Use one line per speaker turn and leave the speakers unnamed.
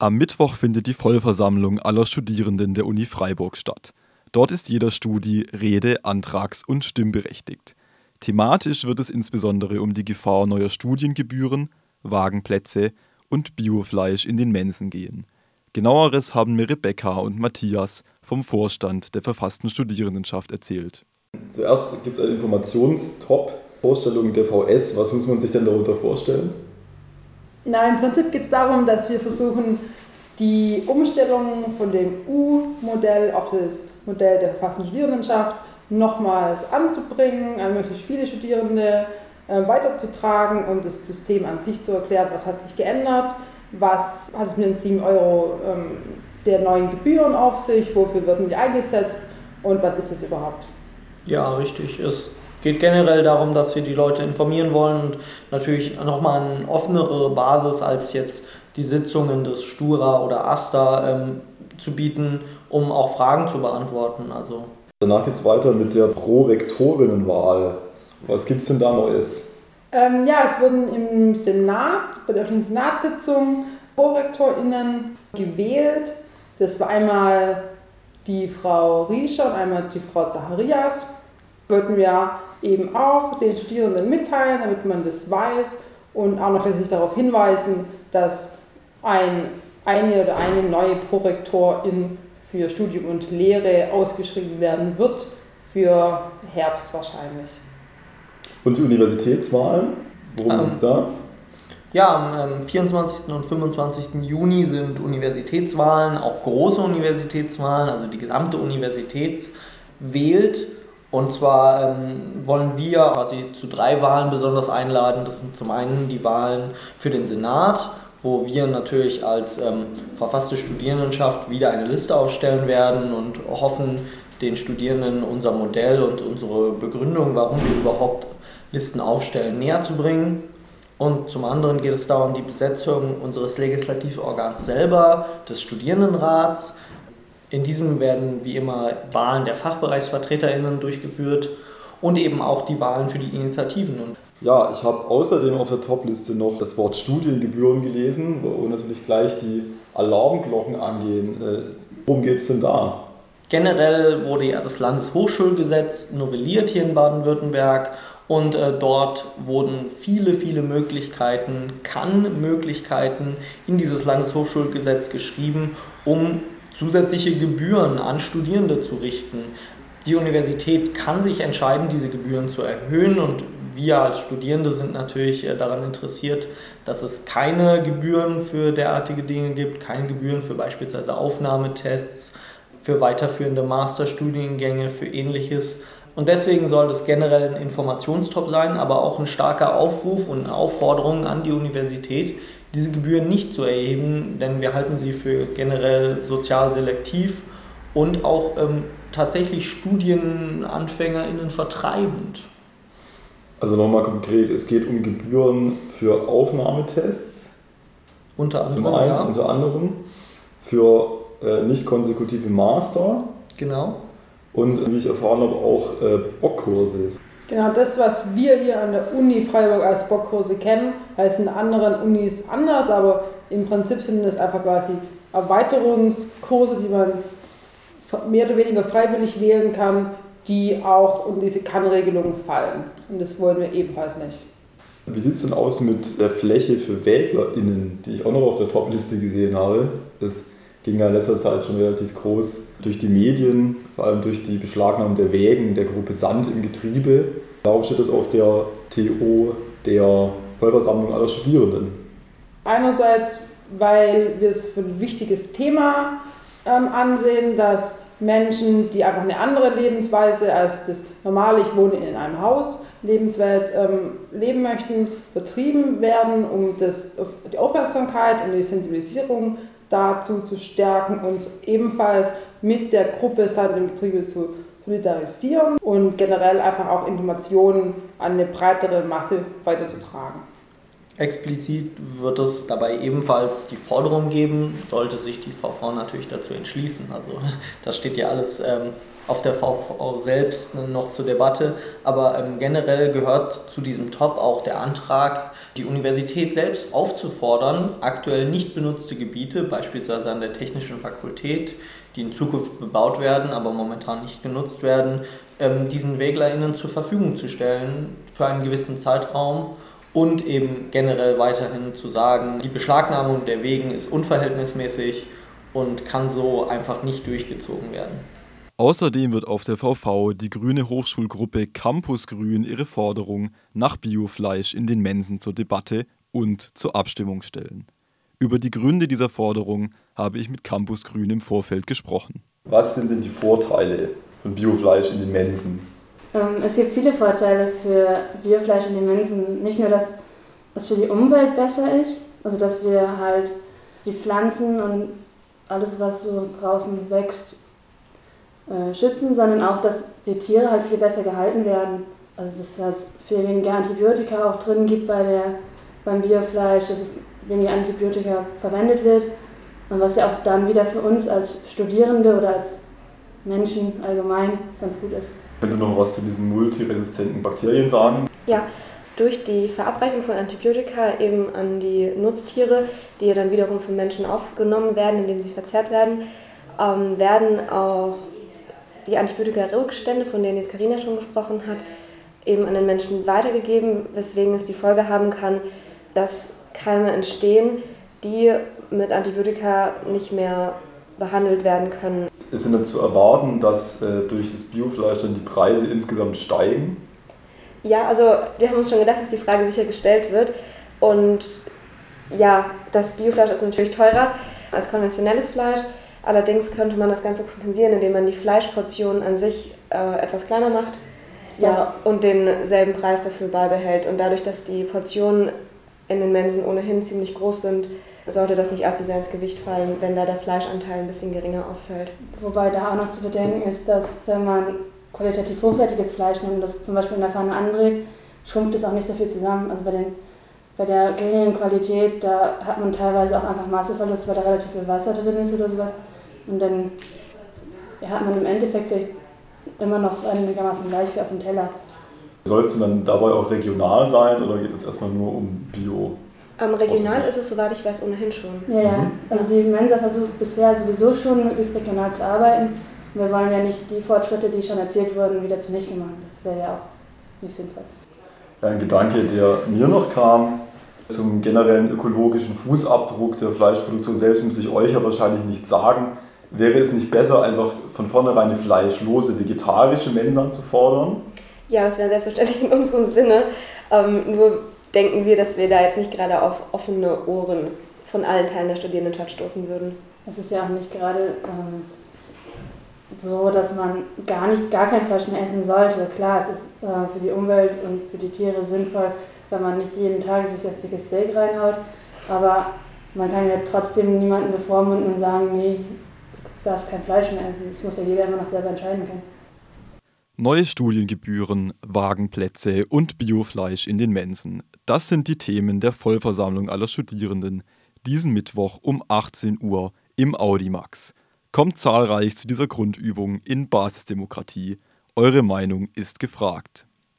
Am Mittwoch findet die Vollversammlung aller Studierenden der Uni Freiburg statt. Dort ist jeder Studi rede-, antrags- und stimmberechtigt. Thematisch wird es insbesondere um die Gefahr neuer Studiengebühren, Wagenplätze und Biofleisch in den Mensen gehen. Genaueres haben mir Rebecca und Matthias vom Vorstand der verfassten Studierendenschaft erzählt.
Zuerst gibt es einen Informationstop, Vorstellung der VS. Was muss man sich denn darunter vorstellen?
Na, im Prinzip geht es darum, dass wir versuchen, die Umstellung von dem U-Modell auf das Modell der verfassten Studierendenschaft nochmals anzubringen, an möglichst viele Studierende äh, weiterzutragen und das System an sich zu erklären, was hat sich geändert, was hat es mit den 7 Euro ähm, der neuen Gebühren auf sich, wofür werden die eingesetzt und was ist das überhaupt?
Ja, richtig. Es geht generell darum, dass wir die Leute informieren wollen und natürlich nochmal eine offenere Basis als jetzt die Sitzungen des Stura oder ASTA ähm, zu bieten, um auch Fragen zu beantworten. Also
Danach geht es weiter mit der Prorektorinnenwahl. Was gibt es denn da Neues?
Ähm, ja, es wurden im Senat, bei der öffentlichen Senatssitzung, ProrektorInnen gewählt. Das war einmal die Frau Riescher und einmal die Frau Zacharias. Wollten wir eben auch den Studierenden mitteilen, damit man das weiß und auch noch tatsächlich darauf hinweisen, dass ein, eine oder eine neue Prorektorin für Studium und Lehre ausgeschrieben werden wird, für Herbst wahrscheinlich.
Und die Universitätswahlen? Worum ähm, geht es da?
Ja, am 24. und 25. Juni sind Universitätswahlen, auch große Universitätswahlen, also die gesamte Universität wählt. Und zwar ähm, wollen wir quasi zu drei Wahlen besonders einladen. Das sind zum einen die Wahlen für den Senat wo wir natürlich als ähm, verfasste Studierendenschaft wieder eine Liste aufstellen werden und hoffen, den Studierenden unser Modell und unsere Begründung, warum wir überhaupt Listen aufstellen, näher zu bringen. Und zum anderen geht es darum, die Besetzung unseres Legislativorgans selber, des Studierendenrats. In diesem werden wie immer Wahlen der FachbereichsvertreterInnen durchgeführt und eben auch die Wahlen für die Initiativen. Und
ja, ich habe außerdem auf der Topliste noch das Wort Studiengebühren gelesen, wo natürlich gleich die Alarmglocken angehen. Äh, worum geht es denn da?
Generell wurde ja das Landeshochschulgesetz novelliert hier in Baden-Württemberg und äh, dort wurden viele, viele Möglichkeiten, Kann-Möglichkeiten in dieses Landeshochschulgesetz geschrieben, um zusätzliche Gebühren an Studierende zu richten. Die Universität kann sich entscheiden, diese Gebühren zu erhöhen und wir als Studierende sind natürlich äh, daran interessiert, dass es keine Gebühren für derartige Dinge gibt, keine Gebühren für beispielsweise Aufnahmetests, für weiterführende Masterstudiengänge, für ähnliches. Und deswegen soll das generell ein Informationstop sein, aber auch ein starker Aufruf und eine Aufforderung an die Universität, diese Gebühren nicht zu erheben, denn wir halten sie für generell sozial selektiv und auch ähm, tatsächlich StudienanfängerInnen vertreibend.
Also nochmal konkret, es geht um Gebühren für Aufnahmetests.
Unter anderem.
Zum einen, ja. unter anderem für äh, nicht konsekutive Master.
Genau.
Und wie ich erfahren habe, auch äh, Bockkurse.
Genau, das, was wir hier an der Uni Freiburg als Bockkurse kennen, heißt in anderen Unis anders, aber im Prinzip sind das einfach quasi Erweiterungskurse, die man mehr oder weniger freiwillig wählen kann, die auch unter diese Kann-Regelung fallen. Und das wollen wir ebenfalls nicht.
Wie sieht es denn aus mit der Fläche für WählerInnen, die ich auch noch auf der Top-Liste gesehen habe? Das ging ja in letzter Zeit schon relativ groß durch die Medien, vor allem durch die Beschlagnahmung der Wägen der Gruppe Sand im Getriebe. Darauf steht es auf der TO der Vollversammlung aller Studierenden.
Einerseits, weil wir es für ein wichtiges Thema ähm, ansehen, dass Menschen, die einfach eine andere Lebensweise als das normale, ich wohne in einem Haus, Lebenswelt ähm, leben möchten, vertrieben werden, um das, die Aufmerksamkeit und die Sensibilisierung dazu zu stärken, uns ebenfalls mit der Gruppe Sand im Getriebe zu solidarisieren und generell einfach auch Informationen an eine breitere Masse weiterzutragen.
Explizit wird es dabei ebenfalls die Forderung geben, sollte sich die VV natürlich dazu entschließen. Also das steht ja alles ähm, auf der VV selbst noch zur Debatte, aber ähm, generell gehört zu diesem Top auch der Antrag, die Universität selbst aufzufordern, aktuell nicht benutzte Gebiete, beispielsweise an der Technischen Fakultät, die in Zukunft bebaut werden, aber momentan nicht genutzt werden, ähm, diesen WeglerInnen zur Verfügung zu stellen für einen gewissen Zeitraum und eben generell weiterhin zu sagen, die Beschlagnahmung der Wegen ist unverhältnismäßig und kann so einfach nicht durchgezogen werden.
Außerdem wird auf der VV die grüne Hochschulgruppe Campus Grün ihre Forderung nach Biofleisch in den Mensen zur Debatte und zur Abstimmung stellen. Über die Gründe dieser Forderung habe ich mit Campus Grün im Vorfeld gesprochen.
Was sind denn die Vorteile von Biofleisch in den Mensen?
Ähm, es gibt viele Vorteile für Biofleisch in den Mensen. Nicht nur, dass es für die Umwelt besser ist, also dass wir halt die Pflanzen und alles, was so draußen wächst, äh, schützen, sondern auch, dass die Tiere halt viel besser gehalten werden. Also dass es viel weniger Antibiotika auch drin gibt bei der, beim Biofleisch, dass es weniger Antibiotika verwendet wird. Und was ja auch dann wieder für uns als Studierende oder als Menschen allgemein ganz gut ist.
Wenn du noch was zu diesen multiresistenten Bakterien sagen?
Ja, durch die Verabreichung von Antibiotika eben an die Nutztiere, die ja dann wiederum von Menschen aufgenommen werden, indem sie verzehrt werden, ähm, werden auch die Antibiotika-Rückstände, von denen jetzt Karina schon gesprochen hat, eben an den Menschen weitergegeben, weswegen es die Folge haben kann, dass Keime entstehen, die mit Antibiotika nicht mehr behandelt werden können.
Ist denn zu erwarten, dass äh, durch das Biofleisch dann die Preise insgesamt steigen?
Ja, also wir haben uns schon gedacht, dass die Frage sicher gestellt wird. Und ja, das Biofleisch ist natürlich teurer als konventionelles Fleisch. Allerdings könnte man das Ganze kompensieren, indem man die Fleischportion an sich äh, etwas kleiner macht ja. und denselben Preis dafür beibehält. Und dadurch, dass die Portionen in den Mensen ohnehin ziemlich groß sind, sollte das nicht allzu sehr ins Gewicht fallen, wenn da der Fleischanteil ein bisschen geringer ausfällt.
Wobei da auch noch zu bedenken ist, dass wenn man qualitativ hochwertiges Fleisch nimmt, das zum Beispiel in der Pfanne anbrät, schrumpft es auch nicht so viel zusammen. Also bei, den, bei der geringeren Qualität, da hat man teilweise auch einfach Masseverlust, weil da relativ viel Wasser drin ist oder sowas. Und dann ja, hat man im Endeffekt vielleicht immer noch einigermaßen gleich wie auf dem Teller.
Soll es denn dann dabei auch regional sein oder geht es jetzt erstmal nur um Bio?
Ähm, regional ist es, soweit ich weiß, ohnehin schon.
Ja, ja. Mhm. Also die Mensa versucht bisher sowieso schon möglichst regional zu arbeiten. wir wollen ja nicht die Fortschritte, die schon erzielt wurden, wieder zunichte machen. Das wäre ja auch nicht sinnvoll.
Ein Gedanke, der mir noch kam, zum generellen ökologischen Fußabdruck der Fleischproduktion selbst muss ich euch ja wahrscheinlich nicht sagen. Wäre es nicht besser, einfach von vornherein eine fleischlose vegetarische Mensa zu fordern?
Ja, das wäre selbstverständlich in unserem Sinne. Ähm, nur denken wir, dass wir da jetzt nicht gerade auf offene Ohren von allen Teilen der Studierendenschaft stoßen würden.
Es ist ja auch nicht gerade ähm, so, dass man gar nicht gar kein Fleisch mehr essen sollte. Klar, es ist äh, für die Umwelt und für die Tiere sinnvoll, wenn man nicht jeden Tag sich das dicke Steak reinhaut. Aber man kann ja trotzdem niemanden bevormunden und sagen, nee, du darfst kein Fleisch mehr essen. Das muss ja jeder immer noch selber entscheiden können.
Neue Studiengebühren, Wagenplätze und Biofleisch in den Mensen. Das sind die Themen der Vollversammlung aller Studierenden diesen Mittwoch um 18 Uhr im Audimax. Kommt zahlreich zu dieser Grundübung in Basisdemokratie. Eure Meinung ist gefragt.